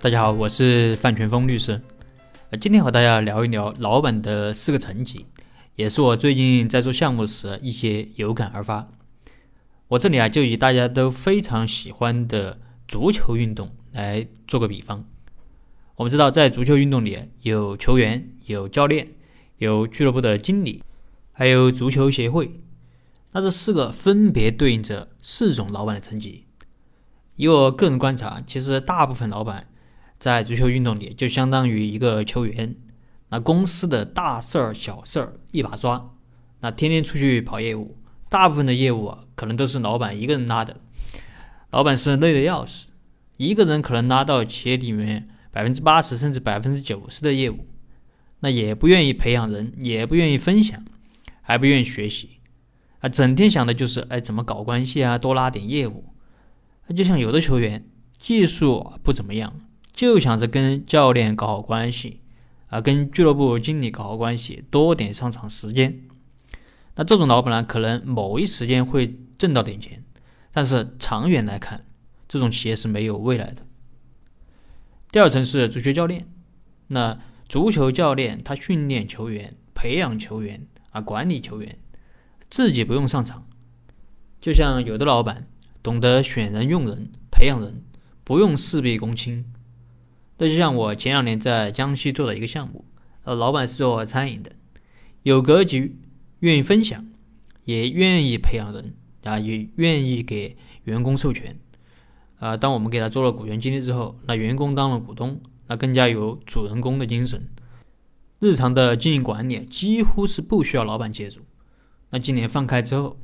大家好，我是范全峰律师。呃，今天和大家聊一聊老板的四个层级，也是我最近在做项目时一些有感而发。我这里啊，就以大家都非常喜欢的足球运动来做个比方。我们知道，在足球运动里有球员、有教练、有俱乐部的经理，还有足球协会。那这四个分别对应着四种老板的层级。以我个人观察，其实大部分老板。在足球运动里，就相当于一个球员，那公司的大事儿、小事儿一把抓，那天天出去跑业务，大部分的业务啊，可能都是老板一个人拉的，老板是累的要死，一个人可能拉到企业里面百分之八十甚至百分之九十的业务，那也不愿意培养人，也不愿意分享，还不愿意学习，啊，整天想的就是哎怎么搞关系啊，多拉点业务，就像有的球员技术不怎么样。就想着跟教练搞好关系，啊，跟俱乐部经理搞好关系，多点上场时间。那这种老板呢，可能某一时间会挣到点钱，但是长远来看，这种企业是没有未来的。第二层是足球教练，那足球教练他训练球员、培养球员啊，管理球员，自己不用上场。就像有的老板懂得选人用人、培养人，不用事必躬亲。那就像我前两年在江西做的一个项目，呃，老板是做餐饮的，有格局，愿意分享，也愿意培养人啊，也愿意给员工授权啊。当我们给他做了股权激励之后，那员工当了股东，那更加有主人公的精神。日常的经营管理几乎是不需要老板介入。那今年放开之后，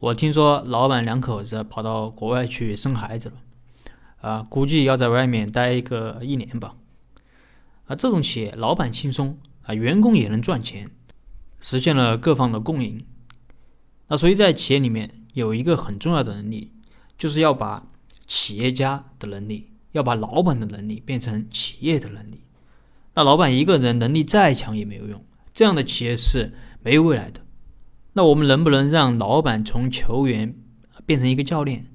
我听说老板两口子跑到国外去生孩子了。啊，估计要在外面待一个一年吧。啊，这种企业老板轻松啊，员工也能赚钱，实现了各方的共赢。那所以在企业里面有一个很重要的能力，就是要把企业家的能力，要把老板的能力变成企业的能力。那老板一个人能力再强也没有用，这样的企业是没有未来的。那我们能不能让老板从球员变成一个教练，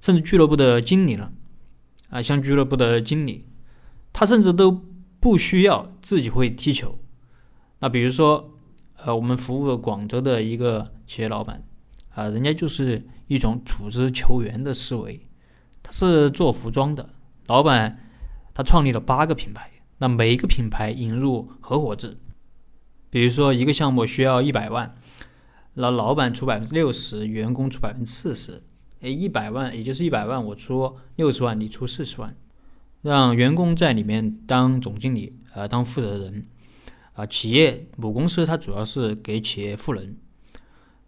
甚至俱乐部的经理呢？啊，像俱乐部的经理，他甚至都不需要自己会踢球。那比如说，呃，我们服务广州的一个企业老板，啊，人家就是一种组织球员的思维。他是做服装的，老板他创立了八个品牌，那每一个品牌引入合伙制。比如说一个项目需要一百万，那老板出百分之六十，员工出百分之四十。诶，一百万，也就是一百万，我出六十万，你出四十万，让员工在里面当总经理，呃，当负责人，啊，企业母公司它主要是给企业赋能，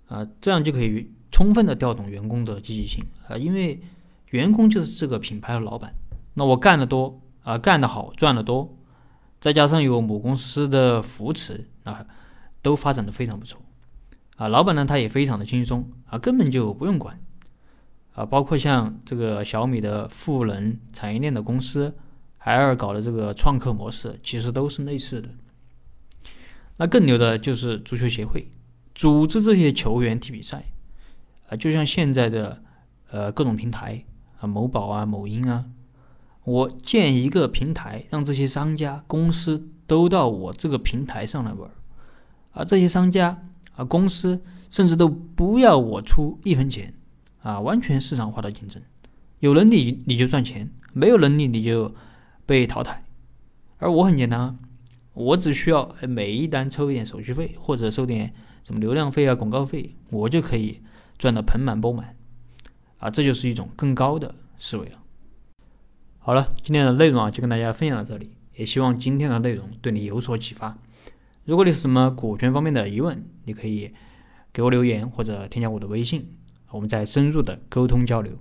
啊，这样就可以充分的调动员工的积极性，啊，因为员工就是这个品牌的老板，那我干得多，啊，干得好，赚得多，再加上有母公司的扶持，啊，都发展的非常不错，啊，老板呢他也非常的轻松，啊，根本就不用管。啊，包括像这个小米的赋能产业链的公司，海尔搞的这个创客模式，其实都是类似的。那更牛的就是足球协会，组织这些球员踢比赛，啊，就像现在的呃各种平台啊，某宝啊、某音啊，我建一个平台，让这些商家公司都到我这个平台上来玩，啊，这些商家啊公司甚至都不要我出一分钱。啊，完全市场化的竞争，有能力你就赚钱，没有能力你就被淘汰。而我很简单啊，我只需要每一单抽一点手续费，或者收点什么流量费啊、广告费，我就可以赚得盆满钵满。啊，这就是一种更高的思维了。好了，今天的内容啊，就跟大家分享到这里，也希望今天的内容对你有所启发。如果你是什么股权方面的疑问，你可以给我留言或者添加我的微信。我们再深入的沟通交流。